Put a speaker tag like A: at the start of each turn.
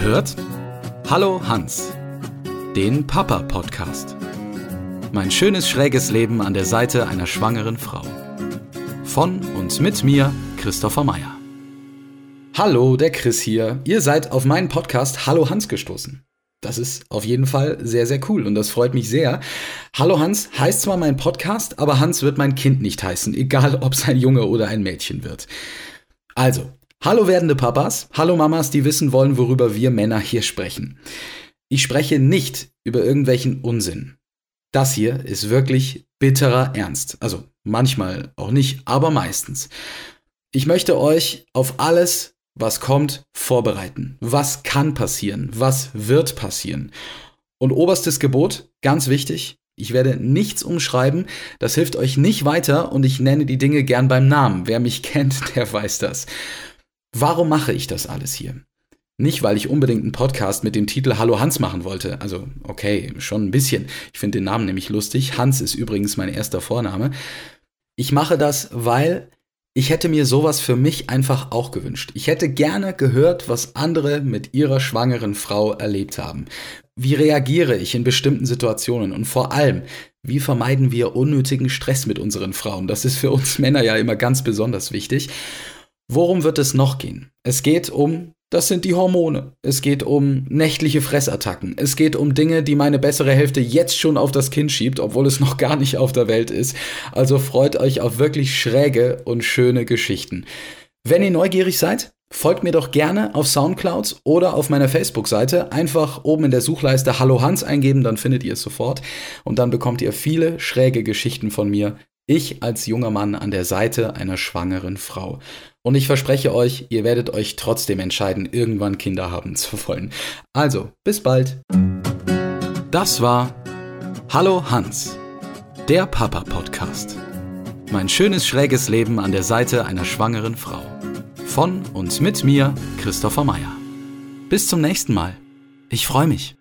A: hört Hallo Hans, den Papa-Podcast. Mein schönes schräges Leben an der Seite einer schwangeren Frau. Von und mit mir, Christopher Meyer. Hallo, der Chris hier. Ihr seid auf meinen Podcast Hallo Hans gestoßen. Das ist auf jeden Fall sehr, sehr cool und das freut mich sehr. Hallo Hans heißt zwar mein Podcast, aber Hans wird mein Kind nicht heißen, egal ob es ein Junge oder ein Mädchen wird. Also, hallo werdende Papas, hallo Mamas, die wissen wollen, worüber wir Männer hier sprechen. Ich spreche nicht über irgendwelchen Unsinn. Das hier ist wirklich bitterer Ernst. Also manchmal auch nicht, aber meistens. Ich möchte euch auf alles, was kommt, vorbereiten. Was kann passieren? Was wird passieren? Und oberstes Gebot, ganz wichtig, ich werde nichts umschreiben, das hilft euch nicht weiter und ich nenne die Dinge gern beim Namen. Wer mich kennt, der weiß das. Warum mache ich das alles hier? Nicht, weil ich unbedingt einen Podcast mit dem Titel Hallo Hans machen wollte. Also, okay, schon ein bisschen. Ich finde den Namen nämlich lustig. Hans ist übrigens mein erster Vorname. Ich mache das, weil ich hätte mir sowas für mich einfach auch gewünscht. Ich hätte gerne gehört, was andere mit ihrer schwangeren Frau erlebt haben. Wie reagiere ich in bestimmten Situationen? Und vor allem, wie vermeiden wir unnötigen Stress mit unseren Frauen? Das ist für uns Männer ja immer ganz besonders wichtig. Worum wird es noch gehen? Es geht um das sind die Hormone. Es geht um nächtliche Fressattacken. Es geht um Dinge, die meine bessere Hälfte jetzt schon auf das Kind schiebt, obwohl es noch gar nicht auf der Welt ist. Also freut euch auf wirklich schräge und schöne Geschichten. Wenn ihr neugierig seid, folgt mir doch gerne auf Soundclouds oder auf meiner Facebook-Seite. Einfach oben in der Suchleiste Hallo Hans eingeben, dann findet ihr es sofort. Und dann bekommt ihr viele schräge Geschichten von mir. Ich als junger Mann an der Seite einer schwangeren Frau. Und ich verspreche euch, ihr werdet euch trotzdem entscheiden, irgendwann Kinder haben zu wollen. Also, bis bald. Das war Hallo Hans, der Papa-Podcast. Mein schönes schräges Leben an der Seite einer schwangeren Frau. Von und mit mir, Christopher Meyer. Bis zum nächsten Mal. Ich freue mich.